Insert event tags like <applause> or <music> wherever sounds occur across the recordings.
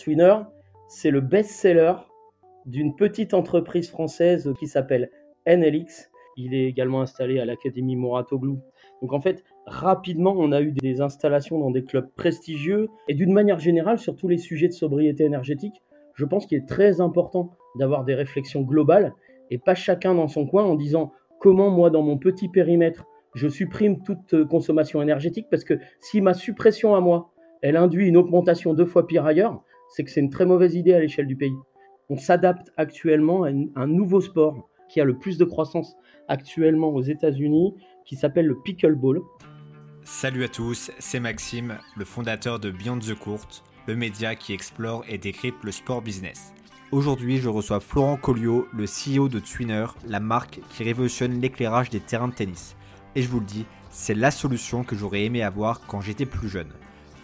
Twinner, c'est le best-seller d'une petite entreprise française qui s'appelle NLX. Il est également installé à l'Académie Moratoglou. Donc en fait, rapidement, on a eu des installations dans des clubs prestigieux et d'une manière générale sur tous les sujets de sobriété énergétique. Je pense qu'il est très important d'avoir des réflexions globales et pas chacun dans son coin en disant comment moi dans mon petit périmètre je supprime toute consommation énergétique parce que si ma suppression à moi elle induit une augmentation deux fois pire ailleurs, c'est que c'est une très mauvaise idée à l'échelle du pays. On s'adapte actuellement à un nouveau sport qui a le plus de croissance actuellement aux États-Unis, qui s'appelle le pickleball. Salut à tous, c'est Maxime, le fondateur de Beyond the Court, le média qui explore et décrypte le sport business. Aujourd'hui, je reçois Florent Colliot, le CEO de Twinner, la marque qui révolutionne l'éclairage des terrains de tennis. Et je vous le dis, c'est la solution que j'aurais aimé avoir quand j'étais plus jeune.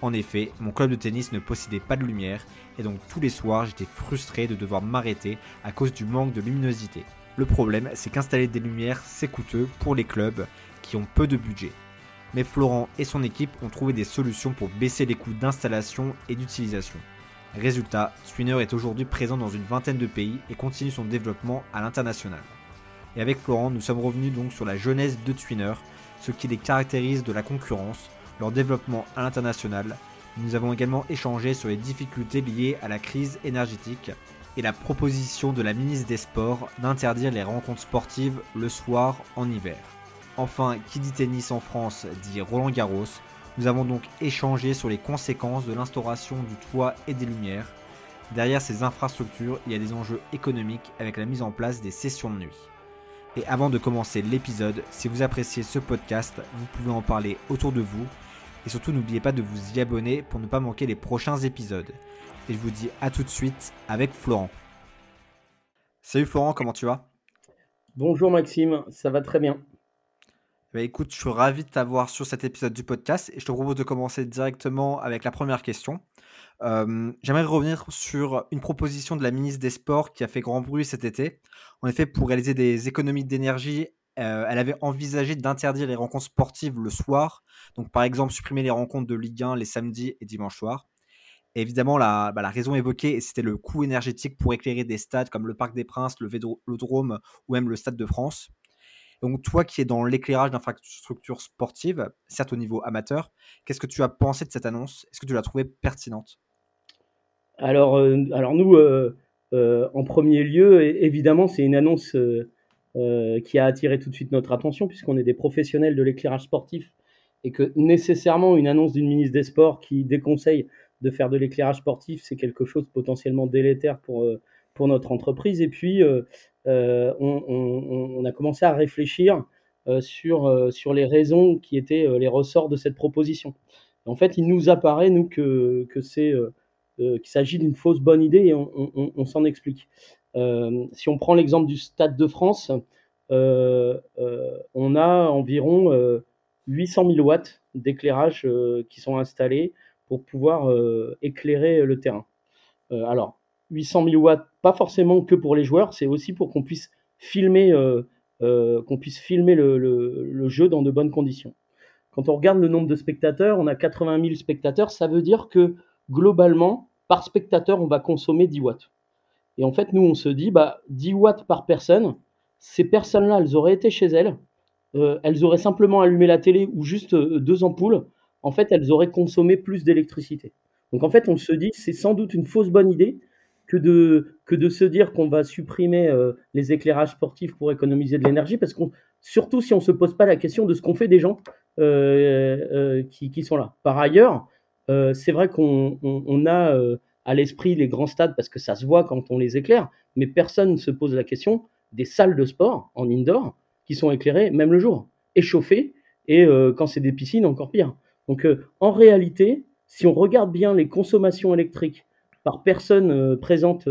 En effet, mon club de tennis ne possédait pas de lumière et donc tous les soirs j'étais frustré de devoir m'arrêter à cause du manque de luminosité. Le problème, c'est qu'installer des lumières, c'est coûteux pour les clubs qui ont peu de budget. Mais Florent et son équipe ont trouvé des solutions pour baisser les coûts d'installation et d'utilisation. Résultat, Twinner est aujourd'hui présent dans une vingtaine de pays et continue son développement à l'international. Et avec Florent, nous sommes revenus donc sur la jeunesse de Twinner, ce qui les caractérise de la concurrence, leur développement à l'international. Nous avons également échangé sur les difficultés liées à la crise énergétique et la proposition de la ministre des Sports d'interdire les rencontres sportives le soir en hiver. Enfin, qui dit tennis en France dit Roland Garros. Nous avons donc échangé sur les conséquences de l'instauration du toit et des lumières. Derrière ces infrastructures, il y a des enjeux économiques avec la mise en place des sessions de nuit. Et avant de commencer l'épisode, si vous appréciez ce podcast, vous pouvez en parler autour de vous et surtout, n'oubliez pas de vous y abonner pour ne pas manquer les prochains épisodes. Et je vous dis à tout de suite avec Florent. Salut Florent, comment tu vas? Bonjour Maxime, ça va très bien. Bah écoute, je suis ravi de t'avoir sur cet épisode du podcast et je te propose de commencer directement avec la première question. Euh, j'aimerais revenir sur une proposition de la ministre des Sports qui a fait grand bruit cet été. En effet, pour réaliser des économies d'énergie euh, elle avait envisagé d'interdire les rencontres sportives le soir. Donc, par exemple, supprimer les rencontres de Ligue 1 les samedis et dimanches soirs. Évidemment, la, bah, la raison évoquée, c'était le coût énergétique pour éclairer des stades comme le Parc des Princes, le Vélodrome ou même le Stade de France. Donc, toi qui es dans l'éclairage d'infrastructures sportives, certes au niveau amateur, qu'est-ce que tu as pensé de cette annonce? Est-ce que tu l'as trouvée pertinente? Alors, euh, alors, nous, euh, en premier lieu, évidemment, c'est une annonce euh, qui a attiré tout de suite notre attention, puisqu'on est des professionnels de l'éclairage sportif et que nécessairement une annonce d'une ministre des Sports qui déconseille de faire de l'éclairage sportif, c'est quelque chose potentiellement délétère pour, euh, pour notre entreprise. Et puis, euh, on, a commencé à réfléchir sur, sur les raisons qui étaient les ressorts de cette proposition. En fait, il nous apparaît, nous, que, que c'est qu'il s'agit d'une fausse bonne idée et on s'en explique. Euh, si on prend l'exemple du Stade de France, euh, euh, on a environ 800 000 watts d'éclairage qui sont installés pour pouvoir éclairer le terrain. alors, 800 000 watts, pas forcément que pour les joueurs, c'est aussi pour qu'on puisse filmer, le, jeu dans de bonnes conditions. Quand on regarde le nombre de spectateurs, on a 80 000 spectateurs, ça veut dire que globalement, par spectateur, on va consommer 10 watts. Et en fait, nous, on se dit, bah, 10 watts par personne, ces personnes-là, elles auraient été chez elles, euh, elles auraient simplement allumé la télé ou juste euh, deux ampoules, en fait, elles auraient consommé plus d'électricité. Donc en fait, on se dit, c'est sans doute une fausse bonne idée que de, que de se dire qu'on va supprimer euh, les éclairages sportifs pour économiser de l'énergie, parce qu'on surtout si on ne se pose pas la question de ce qu'on fait des gens qui, qui, sont là. Par ailleurs, c'est vrai qu'on on a à l'esprit les grands stades parce que ça se voit quand on les éclaire, mais personne ne se pose la question des salles de sport en indoor qui sont éclairées même le jour, échauffées, et euh, quand c'est des piscines, encore pire. Donc euh, en réalité, si on regarde bien les consommations électriques par personne euh, présente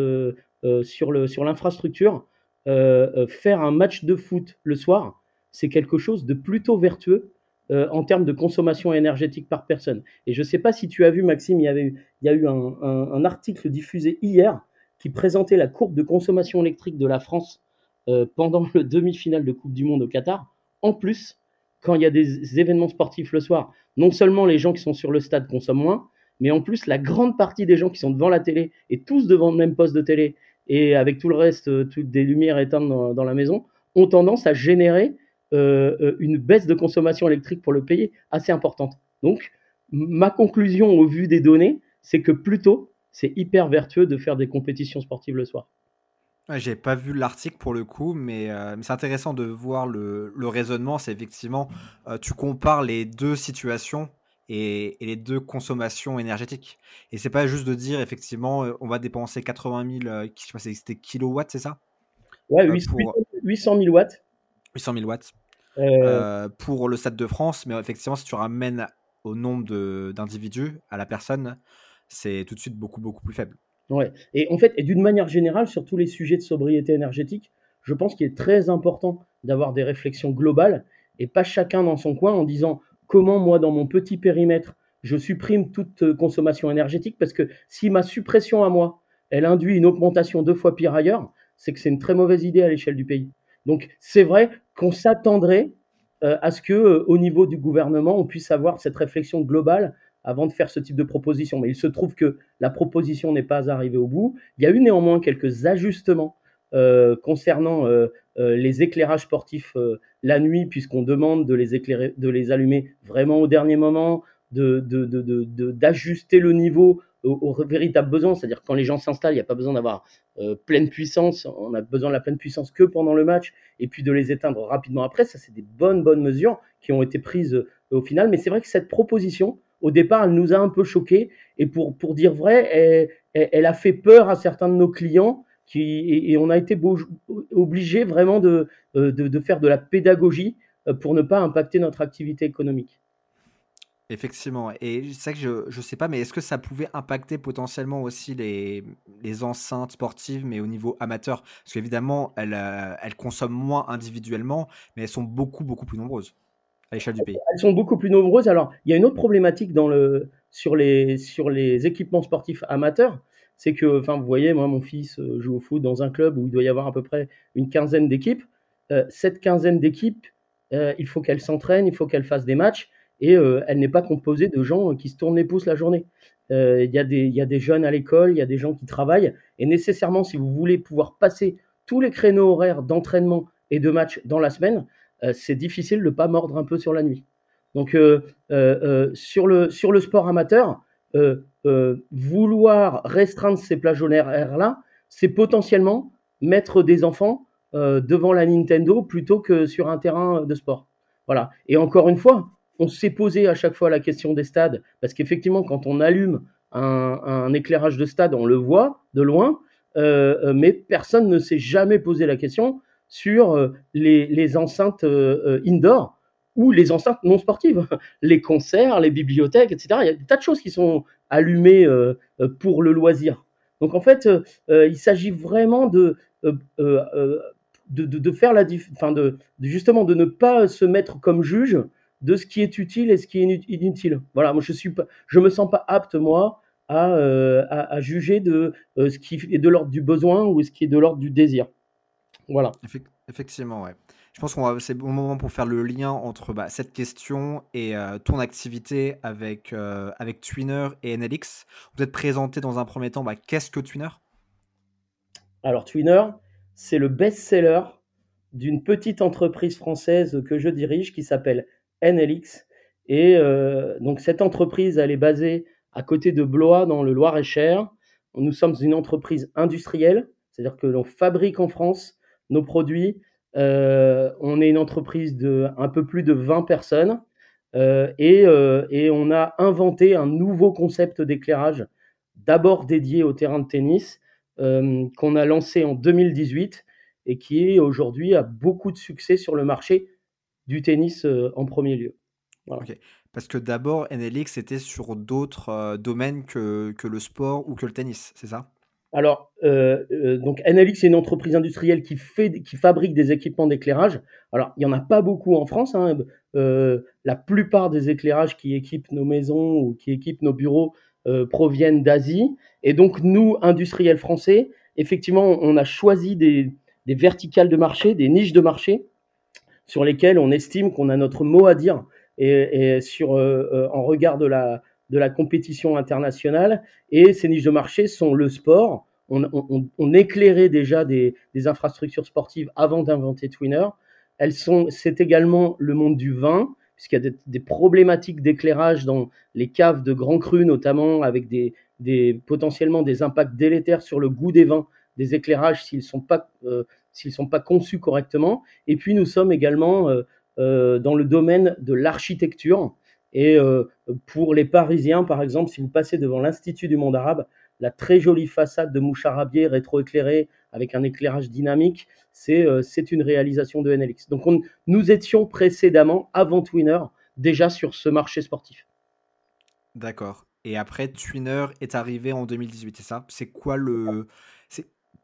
sur l'infrastructure, faire un match de foot le soir, c'est quelque chose de plutôt vertueux euh, en termes de consommation énergétique par personne. Et je ne sais pas si tu as vu, Maxime, il y, avait, il y a eu un, article diffusé hier qui présentait la courbe de consommation électrique de la France euh, pendant le demi-finale de Coupe du Monde au Qatar. En plus, quand il y a des événements sportifs le soir, non seulement les gens qui sont sur le stade consomment moins, mais en plus, la grande partie des gens qui sont devant la télé et tous devant le même poste de télé et avec tout le reste, euh, toutes des lumières éteintes dans, la maison, ont tendance à générer une baisse de consommation électrique pour le pays assez importante. Donc, ma conclusion au vu des données, c'est que plutôt, c'est hyper vertueux de faire des compétitions sportives le soir. j'ai pas vu l'article pour le coup, mais, c'est intéressant de voir le, raisonnement. C'est effectivement, tu compares les deux situations et, les deux consommations énergétiques. Et c'est pas juste de dire effectivement euh, on va dépenser 80 000 euh, je sais pas, c'était kilowatts, c'est ça? Ouais, 800, 000 watts. 800 000 watts euh. pour le Stade de France, mais effectivement, si tu ramènes au nombre d'individus, à la personne, c'est tout de suite beaucoup, beaucoup plus faible. Ouais. Et en fait, et d'une manière générale, sur tous les sujets de sobriété énergétique, je pense qu'il est très important d'avoir des réflexions globales et pas chacun dans son coin en disant comment moi, dans mon petit périmètre, je supprime toute euh, consommation énergétique, parce que si ma suppression à moi, elle induit une augmentation deux fois pire ailleurs, c'est que c'est une très mauvaise idée à l'échelle du pays. Donc c'est vrai qu'on s'attendrait euh, à ce que, euh, au niveau du gouvernement, on puisse avoir cette réflexion globale avant de faire ce type de proposition. Mais il se trouve que la proposition n'est pas arrivée au bout. Il y a eu néanmoins quelques ajustements concernant les éclairages sportifs la nuit, puisqu'on demande de les, éclairer, de les allumer vraiment au dernier moment, d'ajuster de, le niveau aux, véritables besoins. C'est-à-dire quand les gens s'installent, il n'y a pas besoin d'avoir euh, pleine puissance. On a besoin de la pleine puissance que pendant le match, et puis de les éteindre rapidement après. Ça, c'est des bonnes, bonnes mesures qui ont été prises euh, au final. Mais c'est vrai que cette proposition, au départ, elle nous a un peu choqués. Et pour, pour dire vrai, elle, a fait peur à certains de nos clients et, on a été obligé vraiment euh, de, de, faire de la pédagogie pour ne pas impacter notre activité économique. Effectivement, et c'est que je ne sais pas, mais est-ce que ça pouvait impacter potentiellement aussi les, les enceintes sportives, mais au niveau amateur? Parce qu'évidemment, elles, euh, elles consomment moins individuellement, mais elles sont beaucoup, beaucoup plus nombreuses à l'échelle du pays. Elles sont beaucoup plus nombreuses. Alors, il y a une autre problématique dans le, sur, les, sur les équipements sportifs amateurs, c'est que, enfin, vous voyez, moi, mon fils euh, joue au foot dans un club où il doit y avoir à peu près une quinzaine d'équipes. Euh, cette quinzaine d'équipes, il faut qu'elles s'entraînent, il faut qu'elles fassent des matchs, et elle n'est pas composée de gens qui se tournent les pouces la journée. Il y, a des jeunes à l'école, il y a des gens qui travaillent, et nécessairement, si vous voulez pouvoir passer tous les créneaux horaires d'entraînement et de match dans la semaine, c'est difficile de ne pas mordre un peu sur la nuit. Donc, sur, le, sur le sport amateur, euh, euh, vouloir restreindre ces plages horaires-là, c'est potentiellement mettre des enfants euh, devant la Nintendo plutôt que sur un terrain de sport. Voilà. Et encore une fois, on s'est posé à chaque fois la question des stades, parce qu'effectivement, quand on allume un, éclairage de stade, on le voit de loin, mais personne ne s'est jamais posé la question sur les, enceintes indoor ou les enceintes non sportives, <laughs> les concerts, les bibliothèques, etc. Il y a des tas de choses qui sont allumées euh, euh, pour le loisir. Donc en fait, euh, il s'agit vraiment de, de, faire la enfin de, justement de ne pas se mettre comme juge de ce qui est utile et ce qui est inutile. Voilà, moi je suis pas, je me sens pas apte moi à, à, juger de ce qui est de l'ordre du besoin ou ce qui est de l'ordre du désir. Voilà. Effectivement, ouais. Je pense que c'est bon moment pour faire le lien entre bah, cette question et euh, ton activité avec, euh, avec Twinner et NLX. Vous êtes présenté dans un premier temps, bah, qu'est-ce que Twinner? Alors Twinner, c'est le best-seller d'une petite entreprise française que je dirige qui s'appelle NLX. Et euh, donc cette entreprise, elle est basée à côté de Blois dans le Loir-et-Cher. Nous sommes une entreprise industrielle, c'est-à-dire que l'on fabrique en France nos produits euh, on est une entreprise de un peu plus de 20 personnes euh, euh, et, on a inventé un nouveau concept d'éclairage, d'abord dédié au terrain de tennis, qu'on a lancé en 2018 et qui aujourd'hui a beaucoup de succès sur le marché du tennis en premier lieu. Parce que d'abord, NLX était sur d'autres domaines que, que, le sport ou que le tennis, c'est ça? Alors, euh, euh, donc NLX, c'est une entreprise industrielle qui, fait, qui fabrique des équipements d'éclairage. Alors, il n'y en a pas beaucoup en France. Hein. Euh, la plupart des éclairages qui équipent nos maisons ou qui équipent nos bureaux proviennent d'Asie. Et donc, nous, industriels français, effectivement, on a choisi des, verticales de marché, des niches de marché sur lesquelles on estime qu'on a notre mot à dire et, sur, en regard de la, de la compétition internationale. Et ces niches de marché sont le sport. On, éclairait déjà des, infrastructures sportives avant d'inventer Twinner. Elles sont, c'est également le monde du vin, puisqu'il y a des, problématiques d'éclairage dans les caves de grands crus, notamment avec des, potentiellement des impacts délétères sur le goût des vins, des éclairages s'ils ne sont, pas, euh, sont pas conçus correctement. Et puis nous sommes également euh, euh, dans le domaine de l'architecture. Et pour les Parisiens, par exemple, si vous passez devant l'Institut du monde arabe, la très jolie façade de Moucharabier rétroéclairée avec un éclairage dynamique, c'est une réalisation de NLX. Donc nous étions précédemment, avant Twinner, déjà sur ce marché sportif. D'accord. Et après, Twinner est arrivé en 2018, c'est ça? C'est quoi le.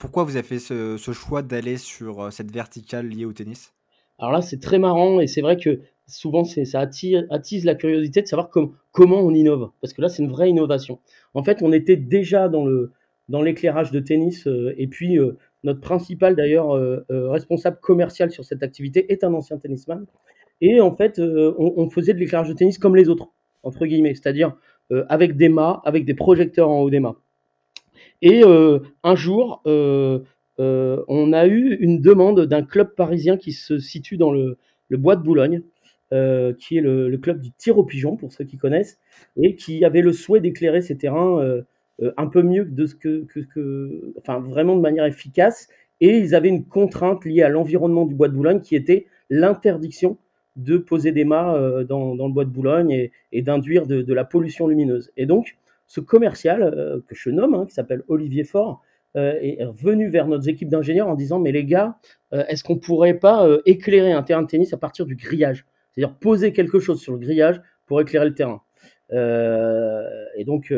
Pourquoi vous avez fait ce, choix d'aller sur euh, cette verticale liée au tennis? Alors là, c'est très marrant et c'est vrai que souvent ça attire, attise la curiosité de savoir comment on innove. Parce que là, c'est une vraie innovation. En fait, on était déjà dans dans l'éclairage de tennis euh, et puis euh, notre principal d'ailleurs responsable commercial sur cette activité est un ancien tennisman. Et en fait, on, on faisait de l'éclairage de tennis comme les autres, entre guillemets, c'est-à-dire avec des mâts, avec des projecteurs en haut des mâts. Et euh, un jour, euh, euh, on a eu une demande d'un club parisien qui se situe dans le, Bois de Boulogne, qui est le, club du tir au pigeon, pour ceux qui connaissent, et qui avait le souhait d'éclairer ces terrains un peu mieux de ce que, enfin vraiment de manière efficace. Et ils avaient une contrainte liée à l'environnement du bois de Boulogne qui était l'interdiction de poser des mâts dans, le bois de Boulogne et, d'induire de, la pollution lumineuse. Et donc, ce commercial euh, que je nomme, hein, qui s'appelle Olivier Faure, euh, est venu vers notre équipe d'ingénieurs en disant mais les gars, euh, est-ce qu'on pourrait pas éclairer un terrain de tennis à partir du grillage? C'est-à-dire poser quelque chose sur le grillage pour éclairer le terrain. et donc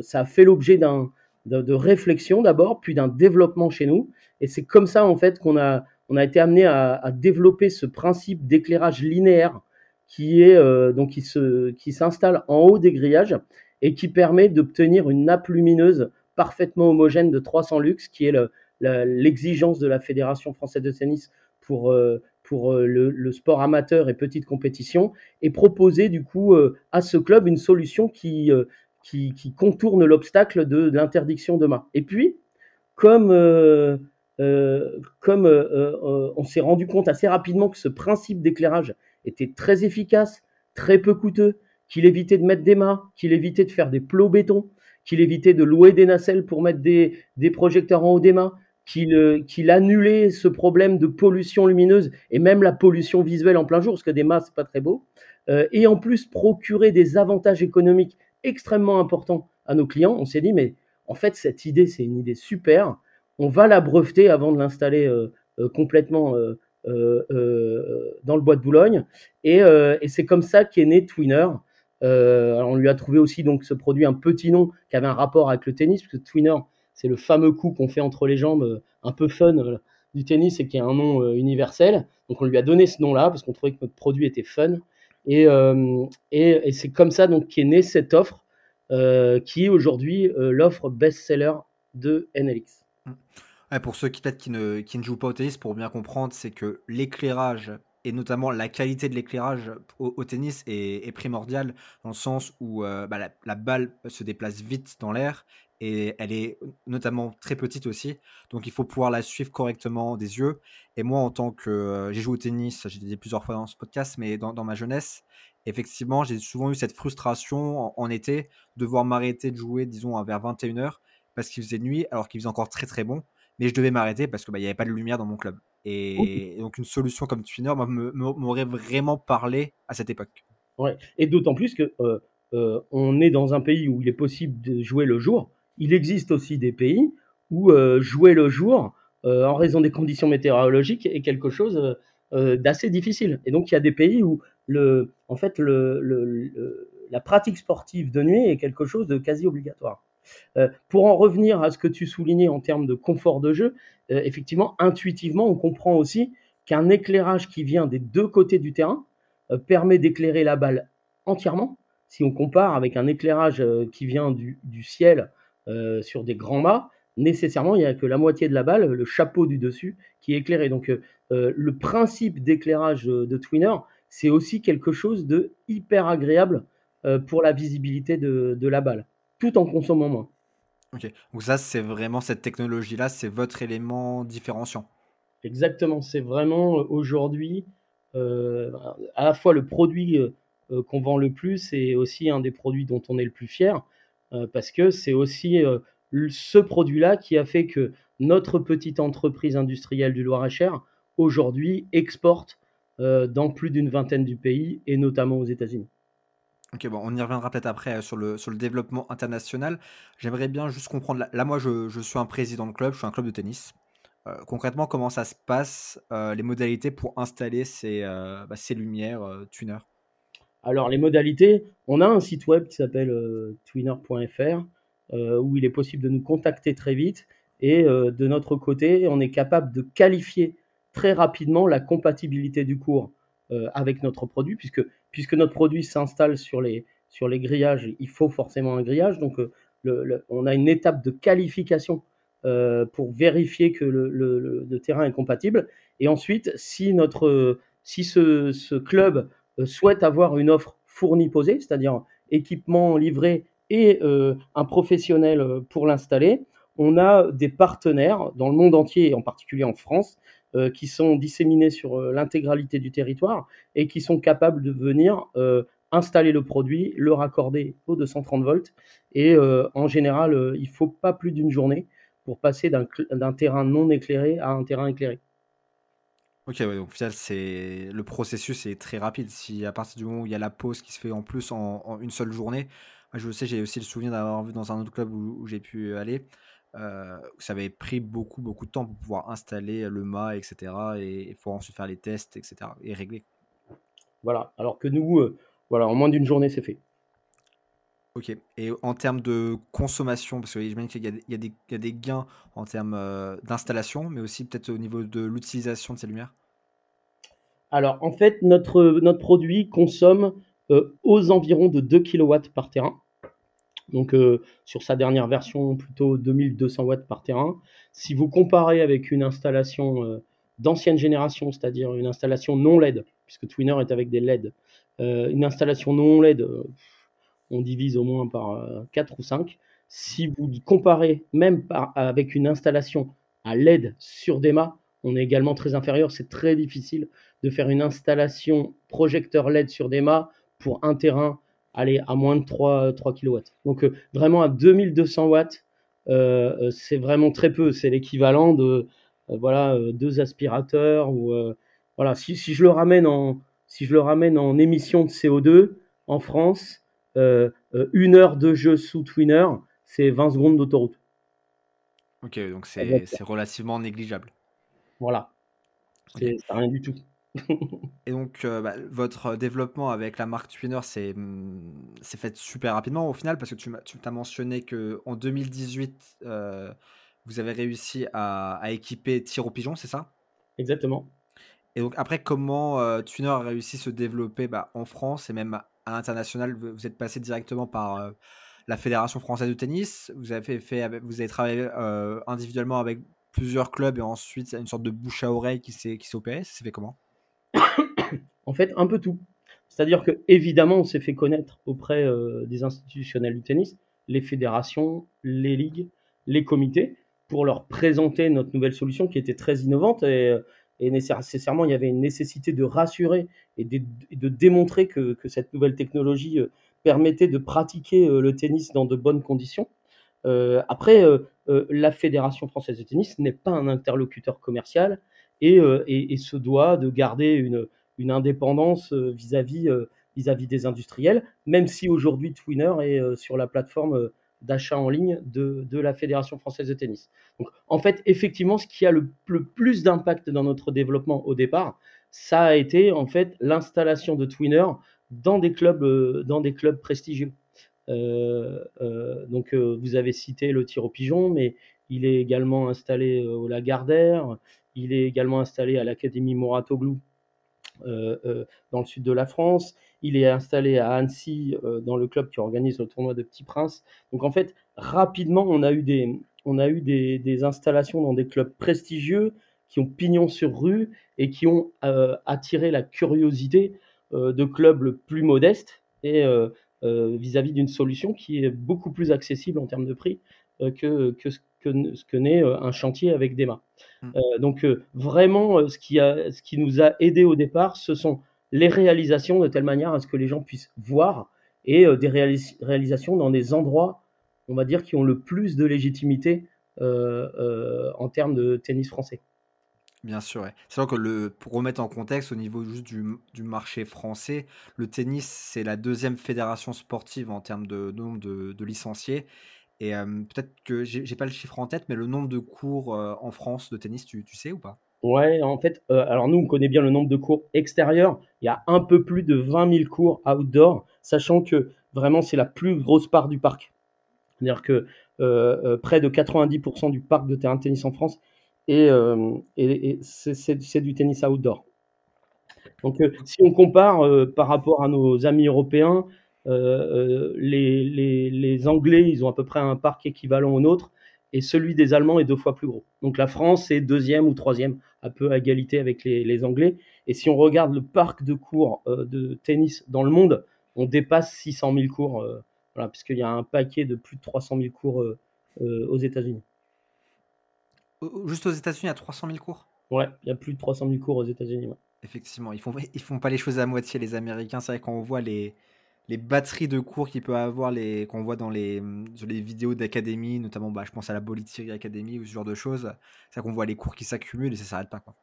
ça a fait l'objet d'un de, réflexion d'abord, puis d'un développement chez nous. Et c'est comme ça en fait qu'on a on a été amené à, développer ce principe d'éclairage linéaire qui est donc qui se qui s'installe en haut des grillages et qui permet d'obtenir une nappe lumineuse parfaitement homogène de 300 lux, qui est l'exigence de la Fédération française de tennis pour, euh, pour euh, le, sport amateur et petite compétition, et proposer du coup euh, à ce club une solution qui, qui, contourne l'obstacle de, l'interdiction de main. Et puis, comme, comme on s'est rendu compte assez rapidement que ce principe d'éclairage était très efficace, très peu coûteux, qu'il évitait de mettre des mâts, qu'il évitait de faire des plots béton, qu'il évitait de louer des nacelles pour mettre des, projecteurs en haut des mains, qu'il qu'il annulait ce problème de pollution lumineuse et même la pollution visuelle en plein jour, parce que des mâts, c'est pas très beau, euh, et en plus procurer des avantages économiques extrêmement importants à nos clients. On s'est dit, mais en fait, cette idée, c'est une idée super, on va la breveter avant de l'installer euh, euh, complètement dans le bois de Boulogne, et, et c'est comme ça qu'est né Twinner. Euh, on lui a trouvé aussi donc ce produit un petit nom qui avait un rapport avec le tennis, parce que Twinner, c'est le fameux coup qu'on fait entre les jambes, euh, un peu fun euh, du tennis et qui a un nom universel. Donc on lui a donné ce nom-là parce qu'on trouvait que notre produit était fun. Et, et, c'est comme ça donc qu'est née cette offre qui est aujourd'hui l'offre best-seller de NLX. pour ceux qui qui ne, qui ne jouent pas au tennis, pour bien comprendre, c'est que l'éclairage et notamment la qualité de l'éclairage au, tennis est, primordiale dans le sens où euh, bah, la, balle se déplace vite dans l'air et elle est notamment très petite aussi. Donc il faut pouvoir la suivre correctement des yeux. Et moi, en tant que. Euh, j'ai joué au tennis, j'ai dit plusieurs fois dans ce podcast, mais dans, ma jeunesse, effectivement, j'ai souvent eu cette frustration en, été de voir m'arrêter de jouer, disons, vers 21h parce qu'il faisait nuit alors qu'il faisait encore très très bon. Mais je devais m'arrêter parce qu'il bah, n'y avait pas de lumière dans mon club. Et, donc une solution comme Twinner m'aurait vraiment parlé à cette époque. Ouais. Et d'autant plus que euh, euh, on est dans un pays où il est possible de jouer le jour. Il existe aussi des pays où euh, jouer le jour, en raison des conditions météorologiques, est quelque chose d'assez difficile. Et donc il y a des pays où le, en fait, le, la pratique sportive de nuit est quelque chose de quasi obligatoire. Euh, pour en revenir à ce que tu soulignais en termes de confort de jeu, euh, effectivement, intuitivement, on comprend aussi qu'un éclairage qui vient des deux côtés du terrain euh, permet d'éclairer la balle entièrement. Si on compare avec un éclairage qui vient du, ciel sur des grands mâts, nécessairement, il n'y a que la moitié de la balle, le chapeau du dessus, qui est éclairé. Donc, le principe d'éclairage de Twinner, c'est aussi quelque chose de hyper agréable pour la visibilité de, de la balle, tout en consommant moins. Ok, donc ça, c'est vraiment cette technologie-là, c'est votre élément différenciant. Exactement, c'est vraiment aujourd'hui à la fois le produit qu'on vend le plus et aussi un des produits dont on est le plus fier, parce que c'est aussi ce produit-là qui a fait que notre petite entreprise industrielle du Loir-et-Cher aujourd'hui exporte dans plus d'une vingtaine du pays et notamment aux États-Unis. Ok, bon, on y reviendra peut-être après euh, sur le, sur le développement international. J'aimerais bien juste comprendre. Là, moi, je, suis un président de club, je suis un club de tennis. Euh, concrètement, comment ça se passe, euh, les modalités pour installer ces, bah, ces lumières Twinner? Alors, les modalités, on a un site web qui s'appelle twinner.fr où il est possible de nous contacter très vite. Et de notre côté, on est capable de qualifier très rapidement la compatibilité du cours avec notre produit, puisque puisque notre produit s'installe sur les, grillages, il faut forcément un grillage. Donc, euh, on a une étape de qualification euh, pour vérifier que le, terrain est compatible. Et ensuite, si, notre, ce, club euh, souhaite avoir une offre fournie posée, c'est-à-dire équipement livré et un professionnel pour l'installer, on a des partenaires dans le monde entier, en particulier en France, qui sont disséminés sur euh, l'intégralité du territoire et qui sont capables de venir euh, installer le produit, le raccorder au 230 volts. Et en général, il ne faut pas plus d'une journée pour passer d'un terrain non éclairé à un terrain éclairé. Ok, donc au final, le processus est très rapide. Si à partir du moment où il y a la pause qui se fait en plus en, une seule journée, je sais, j'ai aussi le souvenir d'avoir vu dans un autre club où j'ai pu aller, euh, ça avait pris beaucoup, beaucoup de temps pour pouvoir installer le mât, etc. Et faut ensuite faire les tests, etc. et régler. Voilà, alors que nous, euh, voilà, en moins d'une journée, c'est fait. Ok, et en termes de consommation, parce que j'imagine qu'il y, y, a des gains en termes euh, d'installation, mais aussi peut-être au niveau de l'utilisation de ces lumières? Alors, en fait, notre, notre produit consomme aux environs de 2 kW par terrain. Donc euh, sur sa dernière version, plutôt 2200 watts par terrain. Si vous comparez avec une installation euh, d'ancienne génération, c'est-à-dire une installation non LED, puisque Twinner est avec des LED, euh, une installation non LED, on divise au moins par 4 ou 5. Si vous comparez même avec une installation à LED sur des mâts, on est également très inférieur. C'est très difficile de faire une installation projecteur LED sur des mâts pour un terrain aller à moins de 3, 3 kW. Donc euh, vraiment à 2200 watts, euh, euh, c'est vraiment très peu. C'est l'équivalent de voilà deux aspirateurs ou voilà. Si, si, je le ramène en si je le ramène en émission de CO2 en France, une heure de jeu sous Twinner, c'est 20 secondes d'autoroute. Ok, donc c'est relativement négligeable. Voilà, c'est rien du tout. Et donc, euh, bah, votre développement avec la marque Twinner s'est fait super rapidement au final, parce que tu tu mentionné qu'en 2018, euh, vous avez réussi à, équiper Tir au pigeon, c'est ça? Exactement. Et donc après, comment euh, Twinner a réussi à se développer bah, en France et même à l'international? Vous êtes passé directement par la Fédération française de tennis, vous avez, fait, vous avez travaillé individuellement avec plusieurs clubs et ensuite une sorte de bouche à oreille qui s'est opéré, ça s'est fait comment? En fait, un peu tout. C'est-à-dire que évidemment, on s'est fait connaître auprès euh, des institutionnels du tennis, les fédérations, les ligues, les comités, pour leur présenter notre nouvelle solution qui était très innovante et, nécessairement il y avait une nécessité de rassurer et de, démontrer que, cette nouvelle technologie euh, permettait de pratiquer euh, le tennis dans de bonnes conditions. après, la Fédération française de tennis n'est pas un interlocuteur commercial, euh, et, se doit de garder une, indépendance euh, vis-à-vis euh, vis-à-vis des industriels, même si aujourd'hui Twinner est sur la plateforme d'achat en ligne de, la Fédération française de tennis. Donc, en fait, effectivement, ce qui a le, plus d'impact dans notre développement au départ, ça a été en fait l'installation de Twinner dans des clubs, dans des clubs prestigieux. donc, vous avez cité le tir au pigeon, mais il est également installé au Lagardère, il est également installé à l'Académie Moratoglou euh, euh, dans le sud de la France. Il est installé à Annecy euh, dans le club qui organise le tournoi de Petit Prince. Donc en fait, rapidement, on a eu des, on a eu des, installations dans des clubs prestigieux qui ont pignon sur rue et qui ont attiré la curiosité de clubs plus modestes. Et vis-à-vis d'une solution qui est beaucoup plus accessible en termes de prix que, que, que, ce que n'est un chantier avec des mains. Mmh. donc vraiment, ce qui, a, ce qui nous a aidé au départ, ce sont les réalisations de telle manière à ce que les gens puissent voir et des réalisations dans des endroits, on va dire, qui ont le plus de légitimité en termes de tennis français. Bien sûr, C'est vrai que le, pour remettre en contexte, au niveau juste du, du marché français, le tennis, c'est la deuxième fédération sportive en termes de nombre de, licenciés. Et peut-être que j'ai pas le chiffre en tête, mais le nombre de cours en France de tennis, tu, sais ou pas? Ouais, en fait, alors nous, on connaît bien le nombre de cours extérieurs. Il y a un peu plus de 20 000 cours outdoor, sachant que vraiment, c'est la plus grosse part du parc. C'est-à-dire que près de 90% du parc de terrain de tennis en France et, euh, c'est du tennis outdoor. Donc, si on compare par rapport à nos amis européens, les, les, les, Anglais, ils ont à peu près un parc équivalent au nôtre, et celui des Allemands est deux fois plus gros. Donc la France est deuxième ou troisième, un peu à égalité avec les, les Anglais. Et si on regarde le parc de cours de tennis dans le monde, on dépasse 600 000 cours, voilà, puisqu'il y a un paquet de plus de 300 000 cours aux États-Unis. Juste aux États-Unis, il y a 300 000 cours? Ouais, il y a plus de 300 000 cours aux États-Unis. Effectivement, ils font, ils font pas les choses à moitié, les Américains. C'est vrai quand on voit les, les batteries de cours qu'ils peuvent avoir, les, qu'on voit dans les, les vidéos d'académie, notamment, bah, je pense à la Bolitieri Academy ou ce genre de choses. C'est qu'on voit les cours qui s'accumulent et ça s'arrête pas. Quoi.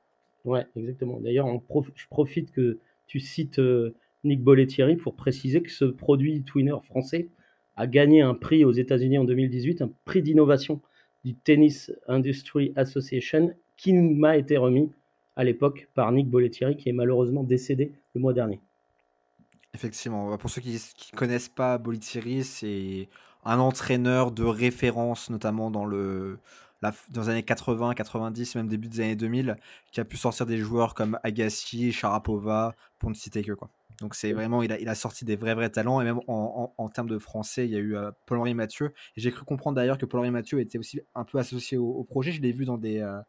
Ouais, exactement. D'ailleurs, je profite que tu cites euh, Nick Bollettieri pour préciser que ce produit Twinner français a gagné un prix aux États-Unis en 2018, un prix d'innovation du Tennis Industry Association qui m'a été remis à l'époque par Nick Bollettieri qui est malheureusement décédé le mois dernier. Effectivement, pour ceux qui ne connaissent pas Bollettieri, c'est un entraîneur de référence, notamment dans, le, dans les années 80, 90, même début des années 2000, qui a pu sortir des joueurs comme Agassi, Sharapova, pour ne citer que. Quoi. Donc c'est vraiment, il a, il a, sorti des vrais vrais talents et même en, en, termes de français, il y a eu euh, Paul-Henri Mathieu. J'ai cru comprendre d'ailleurs que Paul-Henri Mathieu était aussi un peu associé au, projet. Je l'ai vu dans des, euh,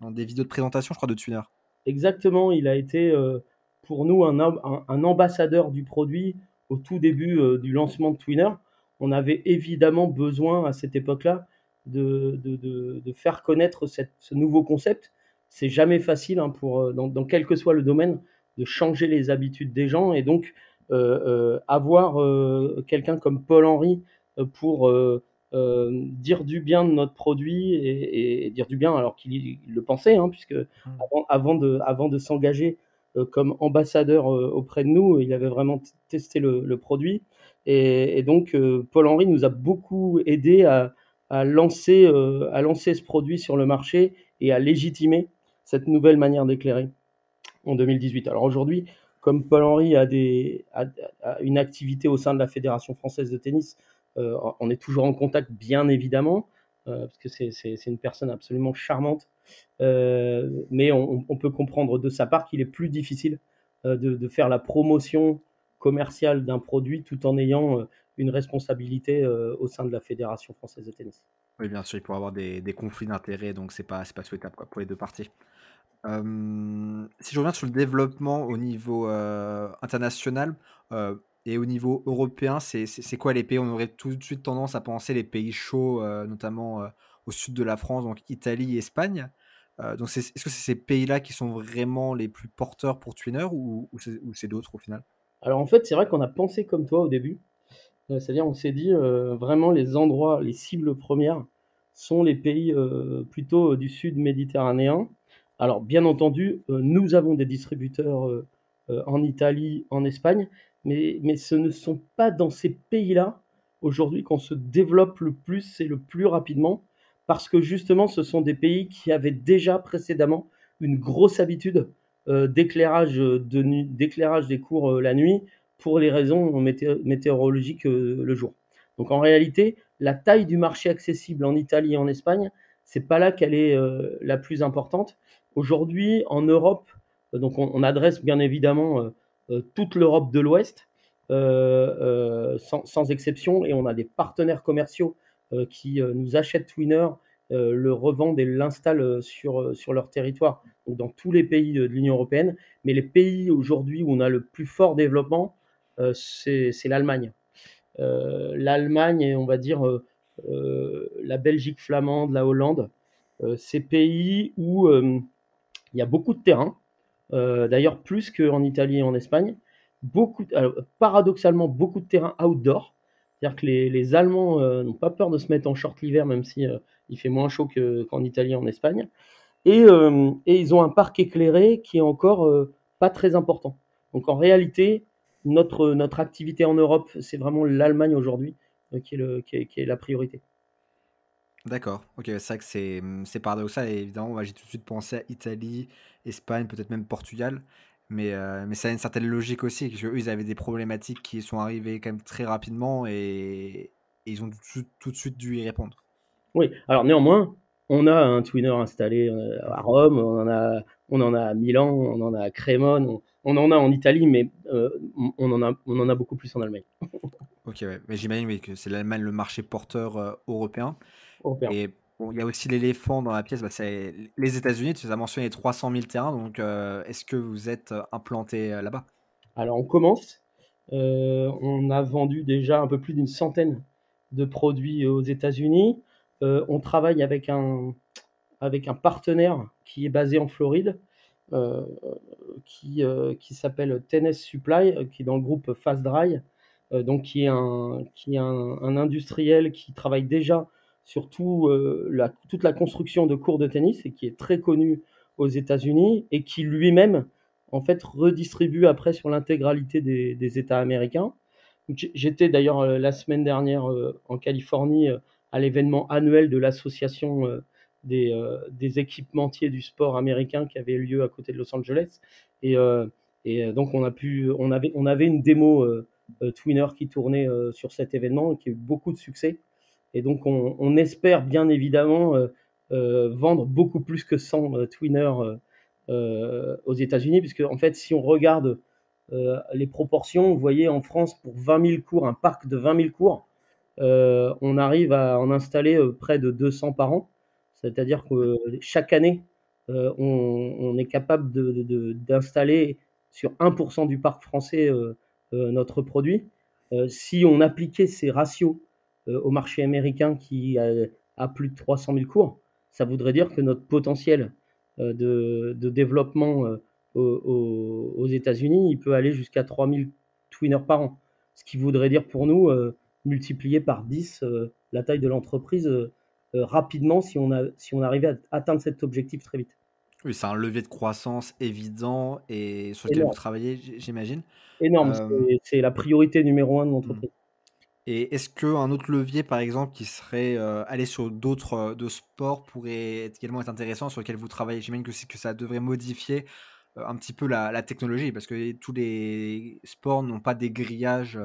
dans des vidéos de présentation, je crois, de Tuner. Exactement, il a été euh, pour nous un, un, ambassadeur du produit au tout début du lancement de Twinner. On avait évidemment besoin à cette époque-là de, de, de, faire connaître cette, ce nouveau concept. C'est jamais facile hein, pour, dans, dans, quel que soit le domaine de changer les habitudes des gens et donc euh, euh, avoir euh, quelqu'un comme Paul Henry pour dire du bien de notre produit et, dire du bien alors qu'il le pensait, hein, puisque mmh. avant, avant, de, avant de s'engager comme ambassadeur auprès de nous, il avait vraiment testé le, produit. Et, donc, Paul Henry nous a beaucoup aidé à, lancer, ce produit sur le marché et à légitimer cette nouvelle manière d'éclairer en 2018. Alors aujourd'hui, comme Paul-Henri a, une activité au sein de la Fédération française de tennis, euh, on est toujours en contact, bien évidemment, euh, parce que c'est une personne absolument charmante. Euh, mais on, peut comprendre de sa part qu'il est plus difficile de, faire la promotion commerciale d'un produit tout en ayant une responsabilité au sein de la Fédération française de tennis. Oui, bien sûr, il pourrait avoir des, conflits d'intérêts, donc c'est pas, pas souhaitable pour les deux parties si je reviens sur le développement au niveau, international, et au niveau européen, c'est quoi les pays? On aurait tout de suite tendance à penser les pays chauds, notamment, au sud de la France, donc Italie, Espagne. donc est-ce que c'est ces pays-là qui sont vraiment les plus porteurs pour Twinner ou ou c'est d'autres au final? Alors en fait, c'est vrai qu'on a pensé comme toi au début. c'est-à-dire on s'est dit, vraiment les endroits, les cibles premières sont les pays, plutôt, du sud méditerranéen. Alors, bien entendu, euh, nous avons des distributeurs euh, euh, en Italie, en Espagne, mais, ce ne sont pas dans ces pays-là aujourd'hui qu'on se développe le plus et le plus rapidement, parce que justement, ce sont des pays qui avaient déjà précédemment une grosse habitude d'éclairage de d'éclairage des cours la nuit pour les raisons météorologiques le jour. Donc en réalité, la taille du marché accessible en Italie et en Espagne, c'est pas là qu'elle est la plus importante. Aujourd'hui, en Europe, euh, donc on, adresse bien évidemment euh, euh, toute l'Europe de l'Ouest, sans, exception, et on a des partenaires commerciaux qui nous achètent Twinner, le revendent et l'installent sur, sur leur territoire, donc dans tous les pays de, l'Union européenne. Mais les pays aujourd'hui où on a le plus fort développement, c'est l'Allemagne. l'Allemagne et on va dire la Belgique flamande, la Hollande, ces pays où il y a beaucoup de terrain, d'ailleurs plus qu'en Italie et en Espagne, beaucoup, paradoxalement beaucoup de terrain outdoor, c'est-à-dire que les, Allemands n'ont pas peur de se mettre en short l'hiver, même si il fait moins chaud qu'en Italie et en Espagne. Et, et, ils ont un parc éclairé qui est encore pas très important. Donc en réalité, notre, notre activité en Europe, c'est vraiment l'Allemagne aujourd'hui euh, qui, qui, est la priorité. D'accord, ok, c'est vrai que c'est, c'est paradoxal, et évidemment, j'ai tout de suite pensé à Italie, Espagne, peut-être même Portugal, mais, euh, mais ça a une certaine logique aussi, parce qu'eux, ils avaient des problématiques qui sont arrivées quand même très rapidement, et, ils ont tout, tout, de suite dû y répondre. Oui, alors néanmoins, on a un twinner installé euh, à Rome, on en a, on en a à Milan, on en a à Crémone, on, en a en Italie, mais euh, on, en a, on en a beaucoup plus en Allemagne. ok, mais j'imagine oui, que c'est l'Allemagne le marché porteur euh, européen. Et il y a aussi l'éléphant dans la pièce, bah, c'est les États-Unis. Tu as mentionné 300 000 terrains, donc est-ce que vous êtes implanté là-bas? Alors on commence. on a vendu déjà un peu plus d'une centaine de produits aux États-Unis. Euh, on travaille avec un, avec un partenaire qui est basé en Floride, euh, qui, euh, qui s'appelle Tennessee Supply, qui est dans le groupe Fast Dry, donc qui est, un, qui est un, industriel qui travaille déjà sur la, toute la construction de cours de tennis et qui est très connu aux États-Unis et qui lui-même en fait redistribue après sur l'intégralité des, États américains. J'étais d'ailleurs la semaine dernière en Californie à l'événement annuel de l'association euh, des, euh, équipementiers du sport américain qui avait lieu à côté de Los Angeles. Et, euh, et donc on, a pu, on, avait, on avait une démo Twinner qui tournait sur cet événement et qui a eu beaucoup de succès. Et donc on, espère bien évidemment vendre beaucoup plus que 100 Twinner aux États-Unis, puisque en fait si on regarde les proportions, vous voyez en France pour 20 000 cours, un parc de 20 000 cours, euh, on arrive à en installer euh, près de 200 par an. C'est-à-dire que chaque année, euh, on, est capable d'installer sur 1% du parc français notre produit. si on appliquait ces ratios au marché américain qui a, plus de 300 000 cours, ça voudrait dire que notre potentiel de, développement aux, États-Unis, il peut aller jusqu'à 3000 twinners par an. Ce qui voudrait dire pour nous multiplier par 10 euh, la taille de l'entreprise euh, euh, rapidement si on, a, si on arrivait à atteindre cet objectif très vite. Oui, c'est un levier de croissance évident et sur lequel vous travaillez, j'imagine. Énorme, c'est la priorité numéro un de l'entreprise. Et est-ce qu'un autre levier, par exemple, qui serait aller sur d'autres de sports pourrait également être intéressant sur lequel vous travaillez? J'imagine que, ça devrait modifier un petit peu la, technologie parce que tous les sports n'ont pas des grillages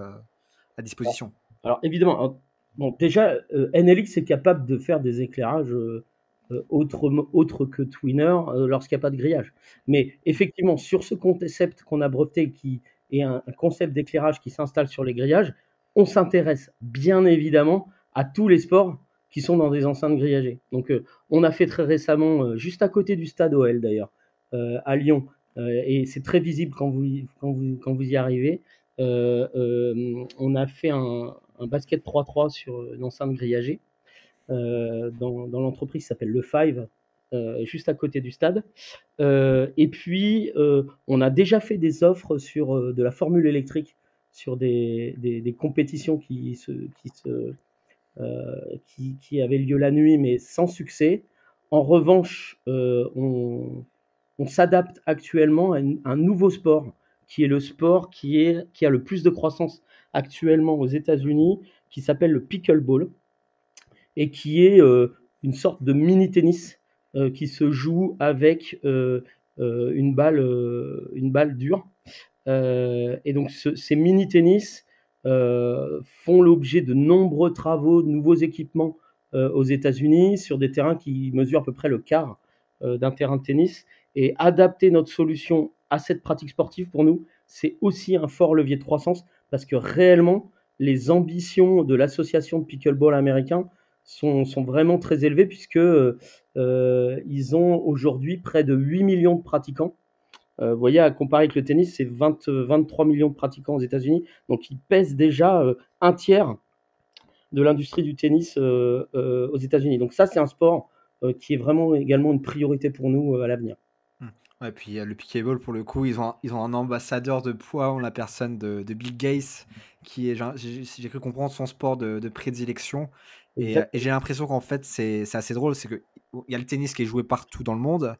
à disposition. Alors évidemment, bon, déjà, euh, NLX est capable de faire des éclairages euh, euh, autres, que Twinner lorsqu'il n'y a pas de grillage. Mais effectivement, sur ce concept qu'on a breveté, qui est un, concept d'éclairage qui s'installe sur les grillages, on s'intéresse bien évidemment à tous les sports qui sont dans des enceintes grillagées. Donc on a fait très récemment, juste à côté du stade OL d'ailleurs, à Lyon, et c'est très visible quand vous, quand vous, quand y arrivez, on a fait un, un basket 3-3 sur une enceinte grillagée euh, dans, l'entreprise qui s'appelle Le Five, euh, juste à côté du stade. Euh, et puis, on a déjà fait des offres sur de la formule électrique sur des, des, compétitions qui, se, qui, se, qui, qui, avaient lieu la nuit, mais sans succès. En revanche, on, on s'adapte actuellement à un nouveau sport, qui est le sport qui, est, qui a le plus de croissance actuellement aux États-Unis qui s'appelle le pickleball et qui est euh, une sorte de mini tennis euh, qui se joue avec euh, une balle une balle dure et donc ces mini tennis font l'objet de nombreux travaux, de nouveaux équipements aux États-Unis sur des terrains qui mesurent à peu près le quart d'un terrain de tennis. Et adapter notre solution à cette pratique sportive pour nous c'est aussi un fort levier de croissance parce que réellement, les ambitions de l'association de pickleball américain sont, sont vraiment très élevées puisque euh, ils ont aujourd'hui près de 8 millions de pratiquants vous voyez, à comparer avec le tennis, c'est 23 millions de pratiquants aux États-Unis, donc ils pèsent déjà un tiers de l'industrie du tennis aux États-Unis. Donc ça, c'est un sport qui est vraiment également une priorité pour nous à l'avenir. Et puis le pickleball, pour le coup, ils ont, un, ils ont un ambassadeur de poids en la personne de, Bill Gates, qui est, j'ai cru comprendre, son sport de, prédilection. Et, j'ai l'impression qu'en fait, c'est assez drôle, c'est qu'il y a le tennis qui est joué partout dans le monde.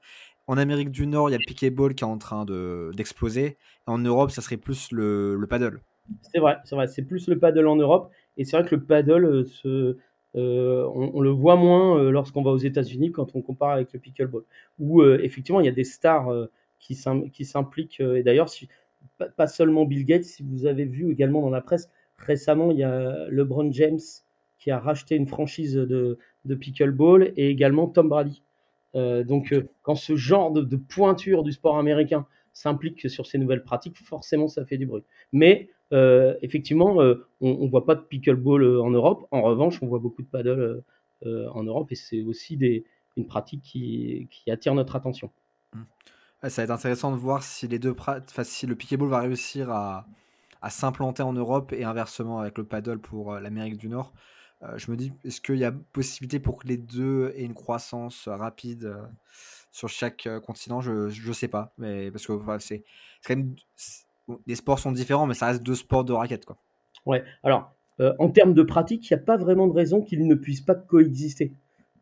En Amérique du Nord, il y a le pickleball qui est en train d'exploser. en Europe, ça serait plus le, le paddle. C'est vrai, c'est vrai, c'est plus le paddle en Europe. Et c'est vrai que le paddle, euh, se, euh, on, le voit moins euh, lorsqu'on va aux États-Unis quand on compare avec le pickleball. Où effectivement, il y a des stars qui s'impliquent. et d'ailleurs, pas, seulement Bill Gates, si vous avez vu également dans la presse, récemment, il y a LeBron James qui a racheté une franchise de, de pickleball et également Tom Brady. Donc, quand ce genre de, pointure du sport américain s'implique sur ces nouvelles pratiques, forcément, ça fait du bruit. Mais euh, effectivement, euh, on ne voit pas de pickleball euh, en Europe. En revanche, on voit beaucoup de paddle en Europe et c'est aussi une pratique qui, attire notre attention. Mmh. ça va être intéressant de voir si les deux si le pickleball va réussir à, s'implanter en Europe et inversement avec le paddle pour l'Amérique du Nord. Je me dis, est-ce qu'il y a possibilité pour que les deux aient une croissance rapide sur chaque continent? Je ne sais pas, mais parce que c'est les sports sont différents, mais ça reste deux sports de raquettes. Quoi. Ouais, alors, euh, en termes de pratique, il n'y a pas vraiment de raison qu'ils ne puissent pas coexister.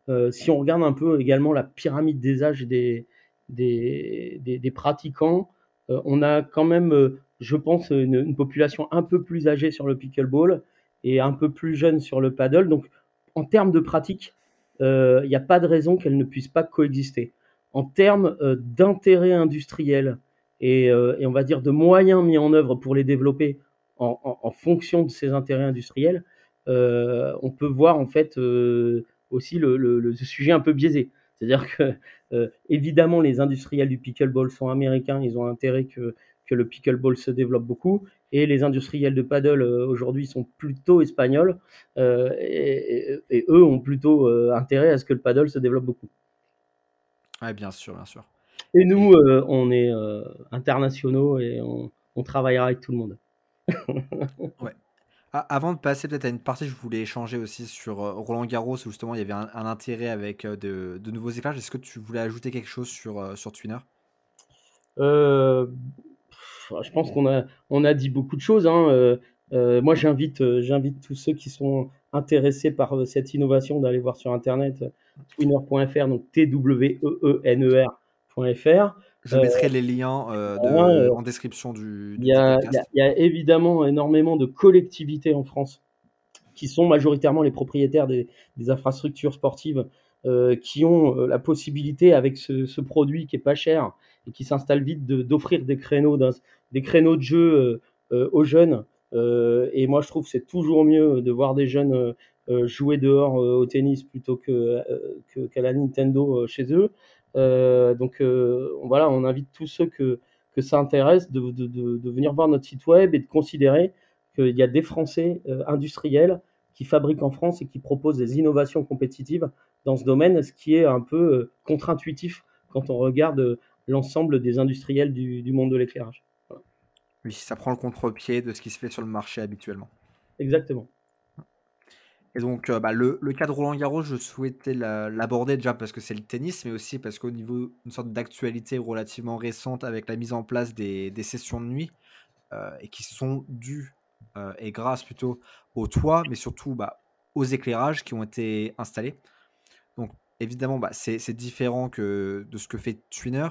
Euh, si on regarde un peu également la pyramide des âges des, des, pratiquants, euh, on a quand même, je pense, une, population un peu plus âgée sur le pickleball et un peu plus jeune sur le paddle. Donc, en termes de pratique, il n'y a pas de raison qu'elles ne puissent pas coexister. En termes d'intérêt industriel, euh, et, on va dire de moyens mis en œuvre pour les développer en, fonction de ces intérêts industriels, euh, on peut voir en fait euh, aussi le, sujet un peu biaisé. C'est-à-dire que évidemment les industriels du pickleball sont américains, ils ont intérêt que le pickleball se développe beaucoup, et les industriels de paddle aujourd'hui sont plutôt espagnols, et, et, eux ont plutôt intérêt à ce que le paddle se développe beaucoup. Oui, bien sûr, bien sûr. Et nous, euh, on est euh, internationaux et on, travaillera avec tout le monde. <laughs> ouais. Avant de passer peut-être à une partie, je voulais échanger aussi sur euh, Roland Garros, où justement il y avait un, intérêt avec de, nouveaux éclairages. Est-ce que tu voulais ajouter quelque chose sur, sur Twinner? Je pense qu'on a, on a dit beaucoup de choses. Hein. moi, j'invite, j'invite tous ceux qui sont intéressés par cette innovation d'aller voir sur Internet twinner.fr, donc T-W-E-E-N-E-R je mettrai euh, les liens euh, euh, en description du, il, y a, il, y a, évidemment énormément de collectivités en France qui sont majoritairement les propriétaires des, infrastructures sportives qui ont la possibilité, avec ce, produit qui est pas cher et qui s'installe vite, d'offrir des créneaux, des créneaux de jeu aux jeunes. et moi, je trouve que c'est toujours mieux de voir des jeunes jouer dehors au tennis plutôt qu'à que, la Nintendo chez eux. Euh, donc euh, voilà, on invite tous ceux que, ça intéresse de, venir voir notre site web et de considérer qu'il y a des Français euh, industriels qui fabriquent en France et qui proposent des innovations compétitives dans ce domaine, ce qui est un peu contre-intuitif quand on regarde l'ensemble des industriels du, du monde de l'éclairage. Oui, ça prend le contre-pied de ce qui se fait sur le marché habituellement. Exactement. Et donc, euh, bah, le, le cas de Roland Garros, je souhaitais l'aborder déjà parce que c'est le tennis, mais aussi parce qu'au niveau d'une sorte d'actualité relativement récente avec la mise en place des, des sessions de nuit euh, et qui sont dues euh, et grâce plutôt au toit, mais surtout bah, aux éclairages qui ont été installés. Donc, évidemment, bah, c'est différent de ce que fait Twinner,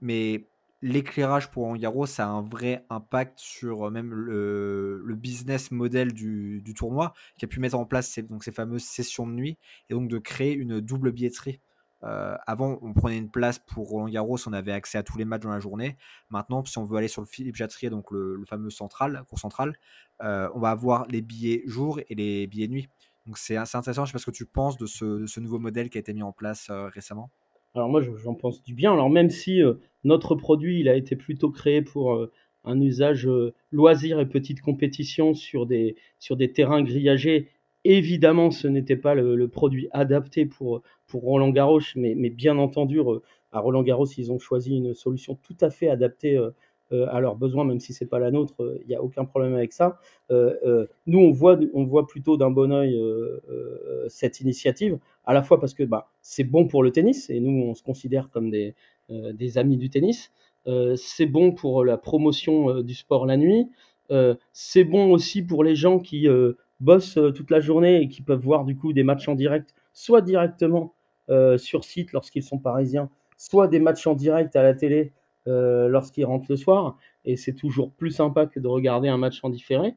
mais l'éclairage pour Angaro, ça a un vrai impact sur même le, business model du, tournoi, qui a pu mettre en place ces, donc ces fameuses sessions de nuit et donc de créer une double billetterie. Avant, on prenait une place pour Roland Garros, on avait accès à tous les matchs dans la journée. Maintenant, si on veut aller sur le Philippe Jatrier, donc le, fameux central, central, on va avoir les billets jour et les billets nuit. Donc c'est assez intéressant. Je sais pas ce que tu penses de ce nouveau modèle qui a été mis en place récemment. Alors moi, j'en pense du bien. Alors même si euh, notre produit, il a été plutôt créé pour euh, un usage euh, loisir et petite compétition sur des, sur des terrains grillagés, évidemment, ce n'était pas le, produit adapté pour, pour Roland Garros, mais, mais bien entendu, à Roland Garros, ils ont choisi une solution tout à fait adaptée à leurs besoins, même si c'est pas la nôtre, il n'y a aucun problème avec ça. nous, on voit, on voit plutôt d'un bon oeil cette initiative, à la fois parce que bah, c'est bon pour le tennis, et nous, on se considère comme des, des amis du tennis. c'est bon pour la promotion du sport la nuit. c'est bon aussi pour les gens qui bossent toute la journée et qui peuvent voir du coup des matchs en direct, soit directement sur site lorsqu'ils sont parisiens, soit des matchs en direct à la télé euh, lorsqu'ils rentrent le soir. Et c'est toujours plus sympa que de regarder un match en différé.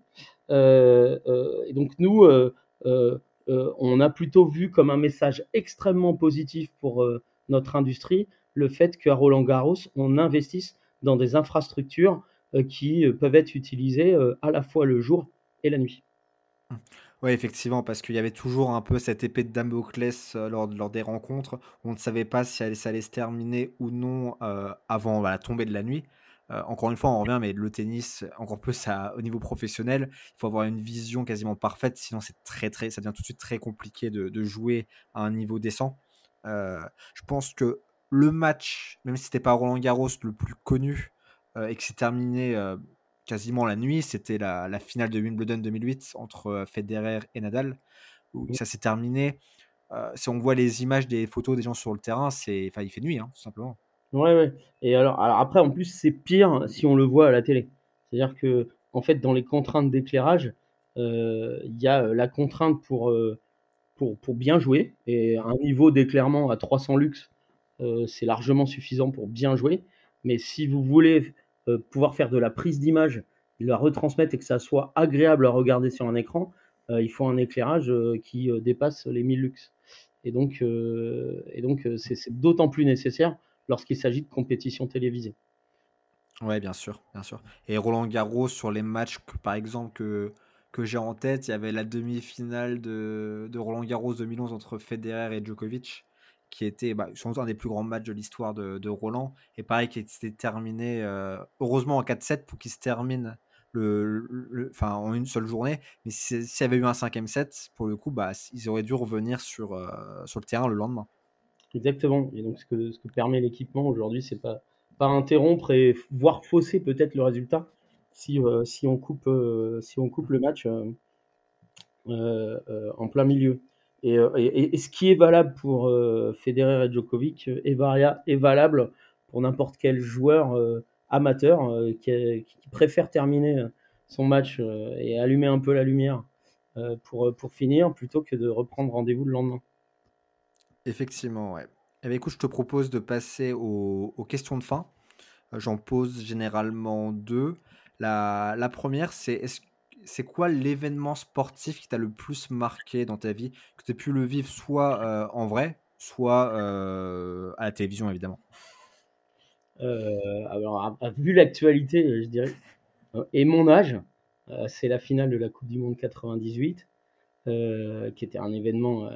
Euh, euh, donc nous, on a plutôt vu comme un message extrêmement positif pour notre industrie le fait qu'à Roland Garros, on investisse dans des infrastructures qui peuvent être utilisées à la fois le jour et la nuit. Oui, effectivement, parce qu'il y avait toujours un peu cette épée de Damoclès euh, lors, des rencontres. On ne savait pas si ça allait se terminer ou non euh, avant la tombée de la nuit. Euh, encore une fois, on revient, mais le tennis, encore plus au niveau professionnel, il faut avoir une vision quasiment parfaite, sinon c'est très, très, ça devient tout de suite très compliqué de, jouer à un niveau décent. je pense que le match, même si c'était pas Roland Garros le plus connu et que c'est terminé quasiment la nuit. C'était la, finale de Wimbledon 2008 entre euh, Federer et Nadal, où ça s'est terminé. Euh, si on voit les images des photos des gens sur le terrain, c'est, enfin, il fait nuit, hein, tout simplement. Ouais, ouais. Et alors, alors après, en plus, c'est pire si on le voit à la télé. C'est-à-dire que, en fait, dans les contraintes d'éclairage, euh, il y a la contrainte pour, pour, pour, bien jouer. Et un niveau d'éclairement à 300 lux, c'est largement suffisant pour bien jouer. Mais si vous voulez pouvoir faire de la prise d'image, la retransmettre et que ça soit agréable à regarder sur un écran, euh, il faut un éclairage euh, qui dépasse les 1000 lux. Et donc, c'est d'autant plus nécessaire lorsqu'il s'agit de compétition télévisée. Ouais, bien sûr, bien sûr. Et Roland Garros sur les matchs, par exemple, que, que j'ai en tête, il y avait la demi-finale de, de, Roland Garros 2011 entre Federer et Djokovic qui était bah, sans un des plus grands matchs de l'histoire de, Roland. Et pareil, qui s'était terminé, euh, heureusement en 4-7 pour qu'il se termine en une seule journée. Mais s'il y avait eu un cinquième set, pour le coup, bah, ils auraient dû revenir sur, euh, sur le terrain le lendemain. Exactement. Et donc, ce que, ce que permet l'équipement aujourd'hui, c'est pas, pas interrompre et voir fausser peut-être le résultat si, euh, si, on, coupe, si on coupe le match en plein milieu. Euh, et, ce qui est valable pour euh, Federer et Djokovic euh, est, valable pour n'importe quel joueur amateur qui, préfère terminer son match et allumer un peu la lumière pour, pour finir plutôt que de reprendre rendez-vous le lendemain. Effectivement, ouais. Eh bien, écoute, je te propose de passer aux, aux questions de fin. J'en pose généralement deux. La, la première, c'est est-ce c'est quoi l'événement sportif qui t'a le plus marqué dans ta vie, que tu aies pu le vivre soit euh, en vrai, soit euh, à la télévision, évidemment? Euh, Alors, vu l'actualité, je dirais, et mon âge, c'est la finale de la Coupe du Monde 98, qui était un événement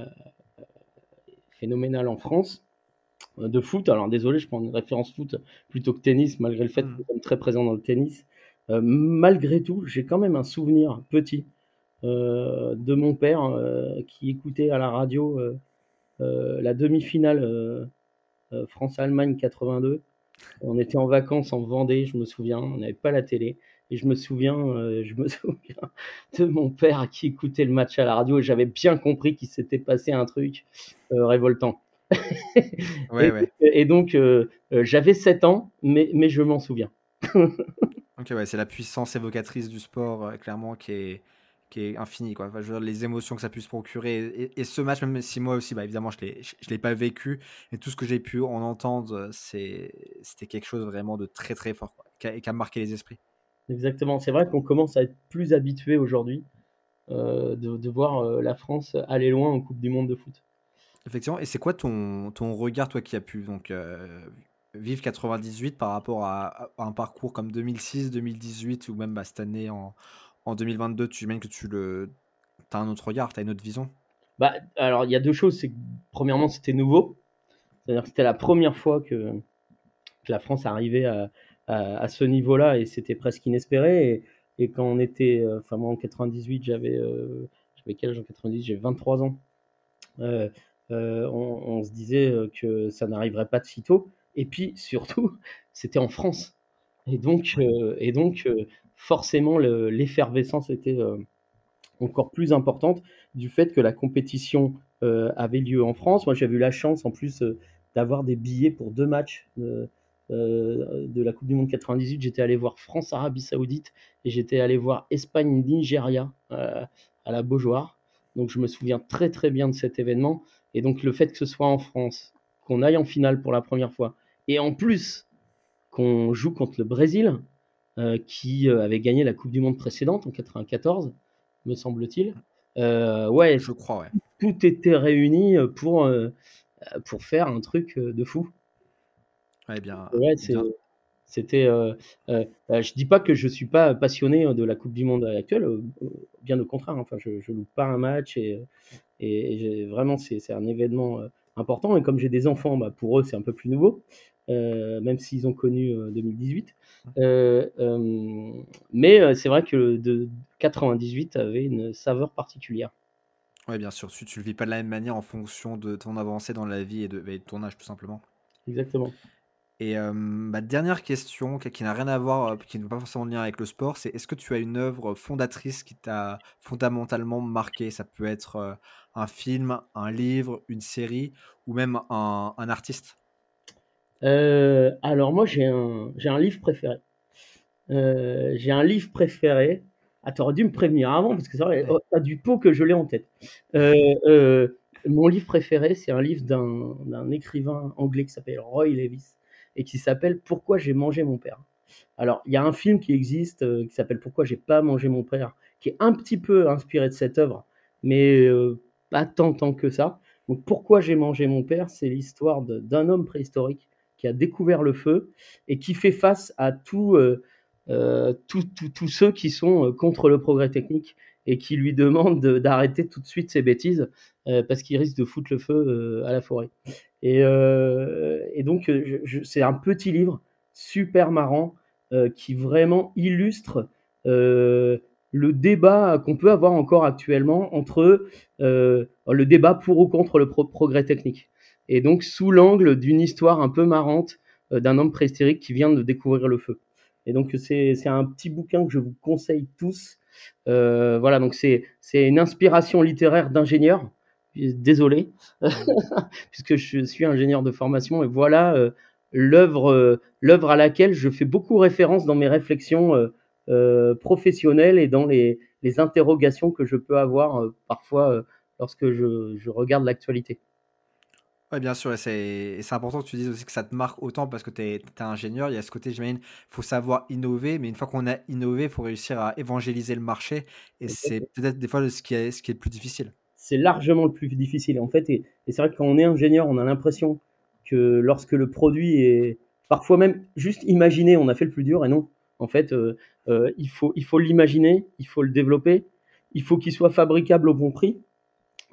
phénoménal en France de foot. Alors désolé, je prends une référence foot plutôt que tennis, malgré le fait mmh. que je suis très présent dans le tennis. Euh, malgré tout, j'ai quand même un souvenir petit euh, de mon père euh, qui écoutait à la radio la demi-finale France-Allemagne 82. On était en vacances en Vendée, je me souviens, on n'avait pas la télé. Et je me souviens, je me <laughs> souviens de mon père qui écoutait le match à la radio et j'avais bien compris qu'il s'était passé un truc révoltant. <laughs> et, donc, j'avais 7 ans, mais, mais je m'en souviens. <laughs> Ok, ouais, c'est la puissance évocatrice du sport, euh, clairement, qui est, qui est infinie. Quoi. Enfin, je veux dire, les émotions que ça puisse procurer. Et, ce match, même si moi aussi, bah, évidemment, je ne l'ai pas vécu, et tout ce que j'ai pu en entendre, c'était quelque chose vraiment de très très fort, quoi, qui, a, qui, a, marqué les esprits. Exactement. C'est vrai qu'on commence à être plus habitué aujourd'hui euh, de, de, voir euh, la France aller loin en Coupe du Monde de foot. Effectivement. Et c'est quoi ton, ton regard, toi, qui a pu donc, vivre 98 par rapport à, un parcours comme 2006, 2018 ou même bah, cette année en, en 2022 Tu imagines que tu le, as un autre regard, tu as une autre vision? Bah, Alors, il y a deux choses. C'est premièrement, c'était nouveau. C'est-à-dire que c'était la première fois que, la France arrivait à, à, ce niveau-là et c'était presque inespéré. Et, quand on était, euh, enfin, moi en 98, j'avais euh, j'avais quel âge en 98 J'ai 23 ans. Euh, on, on, se disait que ça n'arriverait pas de sitôt. Et puis surtout, <laughs> c'était en France. Et donc, et donc forcément, l'effervescence était encore plus importante du fait que la compétition avait lieu en France. Moi, j'avais eu la chance en plus d'avoir des billets pour deux matchs euh, de la Coupe du Monde 98, j'étais allé voir France-Arabie Saoudite et j'étais allé voir Espagne-Nigeria euh, à la Beaujoire. Donc je me souviens très très bien de cet événement. Et donc le fait que ce soit en France, qu'on aille en finale pour la première fois, et en plus qu'on joue contre le Brésil, euh, qui avait gagné la Coupe du Monde précédente en 94, me semble-t-il. ouais, je crois, ouais. Tout était réuni pour, pour faire un truc de fou. Ouais, bien. Ouais, c'était. Euh, euh, je dis pas que je suis pas passionné de la Coupe du Monde actuelle, euh, bien au contraire. Enfin, je, je loupe pas un match et, et, vraiment c'est un événement important. Et comme j'ai des enfants, bah, pour eux c'est un peu plus nouveau, même s'ils ont connu 2018. mais c'est vrai que de 98 avait une saveur particulière. Oui, bien sûr. Tu, tu le vis pas de la même manière en fonction de ton avancée dans la vie et de, et de ton âge, tout simplement. Exactement. Et ma dernière question, qui n'a rien à voir, qui ne pas forcément lien avec le sport, c'est est-ce que tu as une œuvre fondatrice qui t'a fondamentalement marqué? Ça peut être un film, un livre, une série ou même un, artiste? Alors moi j'ai un, j'ai un livre préféré. j'ai un livre préféré. Ah, t'aurais dû me prévenir avant parce que c'est vrai, oh, t'as du pot que je l'ai en tête. mon livre préféré, c'est un livre d'un, d'un écrivain anglais qui s'appelle Roy Levis et qui s'appelle Pourquoi j'ai mangé mon père. Alors, il y a un film qui existe euh, qui s'appelle Pourquoi j'ai pas mangé mon père, qui est un petit peu inspiré de cette œuvre, mais euh, pas tant, tant que ça. Donc, Pourquoi j'ai mangé mon père, c'est l'histoire d'un homme préhistorique découvert le feu et qui fait face à tous euh, ceux qui sont contre le progrès technique et qui lui demandent d'arrêter tout de suite ses bêtises parce qu'il risque de foutre le feu à la forêt. Euh, et, donc, euh, c'est un petit livre super marrant euh, qui vraiment illustre le débat qu'on peut avoir encore actuellement entre le débat pour ou contre le progrès technique. Et donc, sous l'angle d'une histoire un peu marrante d'un homme préhistorique qui vient de découvrir le feu. Et donc, c'est un petit bouquin que je vous conseille tous. voilà, donc c'est une inspiration littéraire d'ingénieur désolé, <laughs> puisque je suis ingénieur de formation et voilà euh, l'œuvre euh, l'œuvre à laquelle je fais beaucoup référence dans mes réflexions euh, professionnelles et dans les, les, interrogations que je peux avoir parfois lorsque je, je regarde l'actualité. Oui, bien sûr, et c'est important que tu dises aussi que ça te marque autant parce que tu es, ingénieur. Il y a ce côté, j'imagine, il faut savoir innover, mais une fois qu'on a innové, il faut réussir à évangéliser le marché. Et c'est peut-être des fois ce qui est, ce qui est le plus difficile c'est largement le plus difficile. En fait, et, c'est vrai que quand on est ingénieur, on a l'impression que lorsque le produit est parfois même juste imaginé, on a fait le plus dur. Et non, en fait, euh, euh, il faut il faut l'imaginer, il faut le développer, il faut qu'il soit fabricable au bon prix.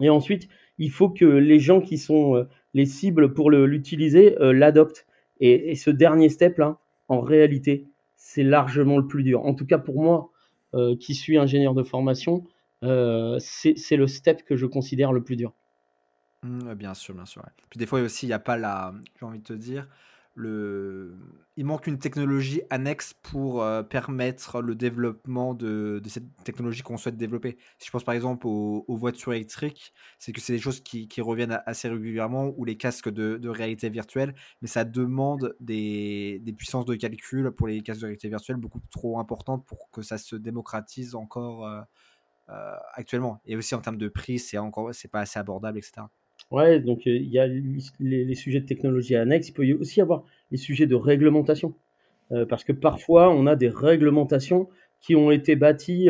Et ensuite, il faut que les gens qui sont euh, les cibles pour l'utiliser l'adoptent. Et, ce dernier step là, en réalité, c'est largement le plus dur. En tout cas pour moi, qui suis ingénieur de formation, euh, c'est le step que je considère le plus dur. Mmh, bien sûr, bien sûr. Puis des fois aussi, il n'y a pas la, j'ai envie de te dire, il manque une technologie annexe pour euh, permettre le développement de, cette technologie qu'on souhaite développer. Si je pense par exemple aux, voitures électriques, c'est que c'est des choses qui, reviennent assez régulièrement, ou les casques de, réalité virtuelle, mais ça demande des, des, puissances de calcul pour les casques de réalité virtuelle beaucoup trop importantes pour que ça se démocratise encore. Euh, euh, actuellement. Et aussi en termes de prix, c'est encore, c'est pas assez abordable, etc. Ouais, donc euh, il y a les, sujets de technologie annexes. Il peut aussi y avoir les sujets de réglementation, euh, parce que parfois on a des réglementations qui ont été bâties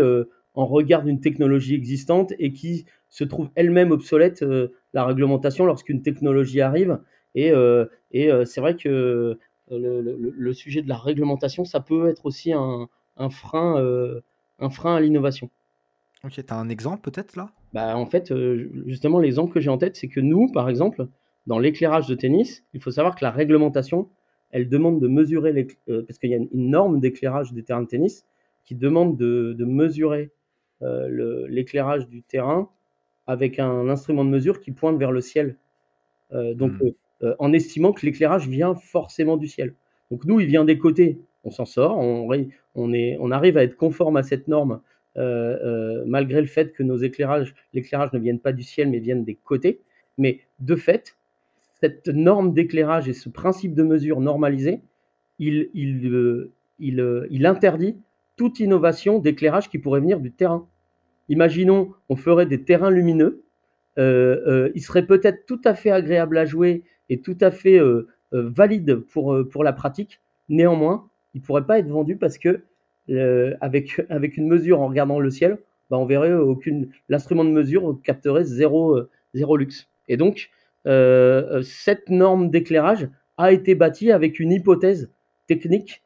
en regard d'une technologie existante et qui se trouvent elles-mêmes obsolètes la réglementation lorsqu'une technologie arrive. Et, c'est vrai que le, sujet de la réglementation, ça peut être aussi un, un frein, un frein à l'innovation. Ok, tu as un exemple peut-être là? Bah en fait, euh, justement, l'exemple que j'ai en tête, c'est que nous, par exemple, dans l'éclairage de tennis, il faut savoir que la réglementation, elle demande de mesurer, les, euh, parce qu'il y a une norme d'éclairage des terrains de tennis qui demande de, de mesurer euh, l'éclairage du terrain avec un instrument de mesure qui pointe vers le ciel. donc, hmm. en estimant que l'éclairage vient forcément du ciel. Donc nous, il vient des côtés, on s'en sort, on, on, est, on arrive à être conforme à cette norme malgré le fait que nos éclairages, l'éclairage ne vienne pas du ciel mais viennent des côtés. Mais de fait, cette norme d'éclairage et ce principe de mesure normalisé, il, il, il interdit toute innovation d'éclairage qui pourrait venir du terrain. Imaginons, on ferait des terrains lumineux, euh, euh, il serait peut-être tout à fait agréable à jouer et tout à fait euh, valide pour, pour la pratique. Néanmoins, il ne pourrait pas être vendu parce que avec, avec une mesure en regardant le ciel, bah, on verrait aucune l'instrument de mesure capterait zéro, zéro luxe. Et donc, cette norme d'éclairage a été bâtie avec une hypothèse technique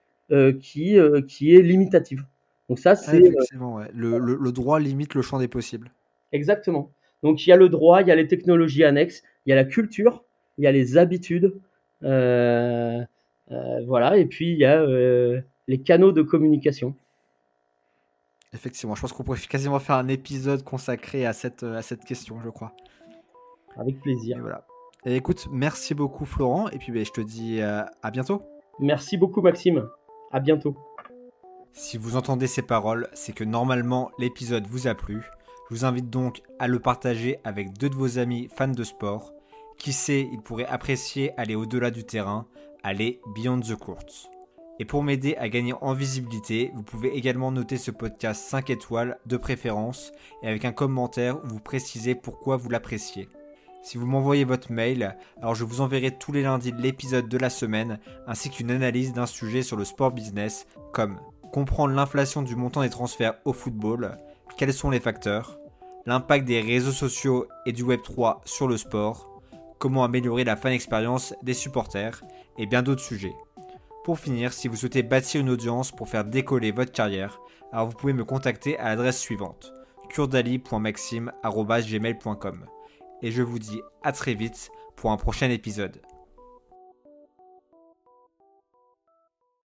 qui, qui est limitative. Donc ça, c'est effectivement le, le, droit limite le champ des possibles. Exactement. Donc il y a le droit, il y a les technologies annexes, il y a la culture, il y a les habitudes, euh, euh, voilà, et puis il y a euh, les canaux de communication. Effectivement, je pense qu'on pourrait quasiment faire un épisode consacré à cette, à cette question, je crois. Avec plaisir. Et voilà. Et écoute, merci beaucoup Florent, et puis ben, je te dis à bientôt. Merci beaucoup Maxime, à bientôt. Si vous entendez ces paroles, c'est que normalement l'épisode vous a plu. Je vous invite donc à le partager avec deux de vos amis fans de sport. Qui sait, ils pourraient apprécier aller au-delà du terrain, aller beyond the court. Et pour m'aider à gagner en visibilité, vous pouvez également noter ce podcast 5 étoiles de préférence et avec un commentaire où vous précisez pourquoi vous l'appréciez. Si vous m'envoyez votre mail, alors je vous enverrai tous les lundis l'épisode de la semaine ainsi qu'une analyse d'un sujet sur le sport business comme comprendre l'inflation du montant des transferts au football, quels sont les facteurs, l'impact des réseaux sociaux et du Web3 sur le sport, comment améliorer la fan expérience des supporters et bien d'autres sujets. Pour finir, si vous souhaitez bâtir une audience pour faire décoller votre carrière, alors vous pouvez me contacter à l'adresse suivante kurdali.maxime.gmail.com Et je vous dis à très vite pour un prochain épisode.